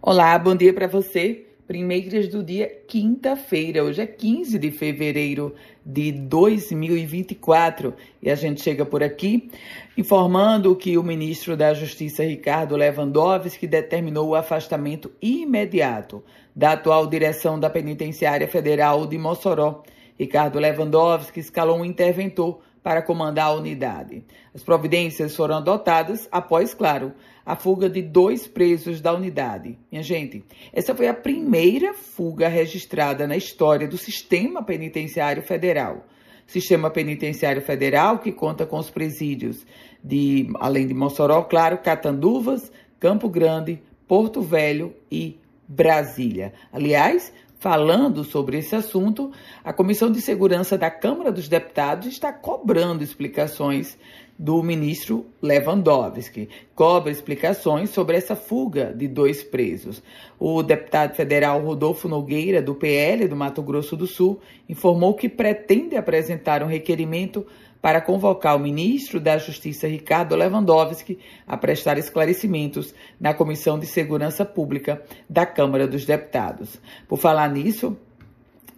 Olá, bom dia para você. Primeiras do dia, quinta-feira. Hoje é 15 de fevereiro de 2024 e a gente chega por aqui informando que o ministro da Justiça, Ricardo Lewandowski, determinou o afastamento imediato da atual direção da Penitenciária Federal de Mossoró. Ricardo Lewandowski escalou um interventor para comandar a unidade. As providências foram adotadas após, claro, a fuga de dois presos da unidade. Minha gente, essa foi a primeira fuga registrada na história do Sistema Penitenciário Federal. Sistema Penitenciário Federal que conta com os presídios de, além de Mossoró, claro, Catanduvas, Campo Grande, Porto Velho e Brasília. Aliás, Falando sobre esse assunto, a Comissão de Segurança da Câmara dos Deputados está cobrando explicações do ministro Lewandowski. Cobra explicações sobre essa fuga de dois presos. O deputado federal Rodolfo Nogueira, do PL do Mato Grosso do Sul, informou que pretende apresentar um requerimento para convocar o ministro da Justiça, Ricardo Lewandowski, a prestar esclarecimentos na Comissão de Segurança Pública da Câmara dos Deputados. Por falar nisso,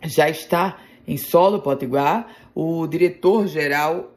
já está em solo potiguar o diretor-geral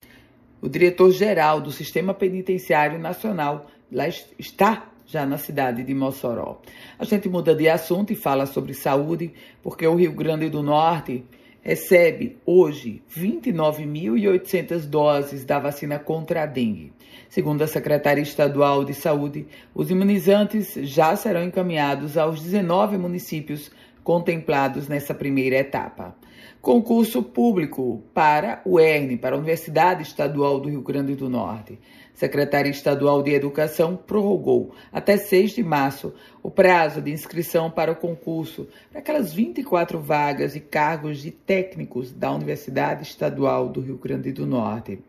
o diretor-geral do Sistema Penitenciário Nacional lá está já na cidade de Mossoró. A gente muda de assunto e fala sobre saúde, porque o Rio Grande do Norte recebe hoje 29.800 doses da vacina contra a dengue. Segundo a Secretaria Estadual de Saúde, os imunizantes já serão encaminhados aos 19 municípios contemplados nessa primeira etapa. Concurso público para o ERN, para a Universidade Estadual do Rio Grande do Norte. Secretaria Estadual de Educação prorrogou até 6 de março o prazo de inscrição para o concurso para aquelas 24 vagas e cargos de técnicos da Universidade Estadual do Rio Grande do Norte.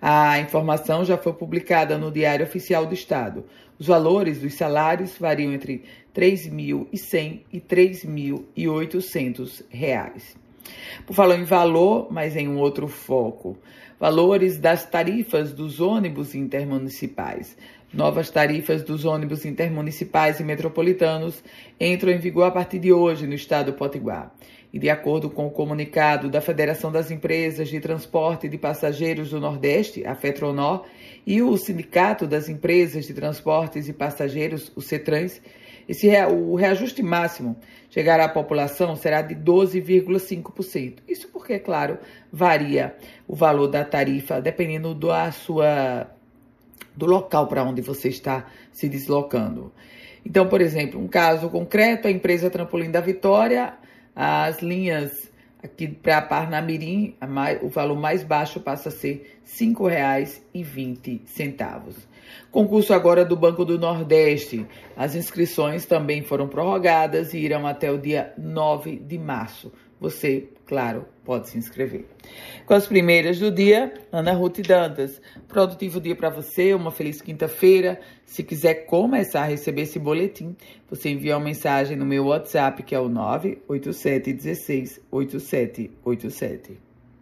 A informação já foi publicada no Diário Oficial do Estado. Os valores dos salários variam entre 3.100 e R$ 3.800. Por falar em valor, mas em um outro foco, valores das tarifas dos ônibus intermunicipais. Novas tarifas dos ônibus intermunicipais e metropolitanos entram em vigor a partir de hoje no estado do Potiguar. E de acordo com o comunicado da Federação das Empresas de Transporte de Passageiros do Nordeste, a FETRONOR, e o Sindicato das Empresas de Transportes e Passageiros, o CETRANS, esse, o reajuste máximo chegará à população será de 12,5%. Isso porque, claro, varia o valor da tarifa dependendo da sua, do local para onde você está se deslocando. Então, por exemplo, um caso concreto, a empresa Trampolim da Vitória, as linhas aqui para Parnamirim, o valor mais baixo passa a ser R$ 5,20. Concurso agora do Banco do Nordeste. As inscrições também foram prorrogadas e irão até o dia 9 de março. Você, claro, pode se inscrever. Com as primeiras do dia, Ana Ruth Dantas. Produtivo dia para você, uma feliz quinta-feira. Se quiser começar a receber esse boletim, você envia uma mensagem no meu WhatsApp, que é o 987 16 8787.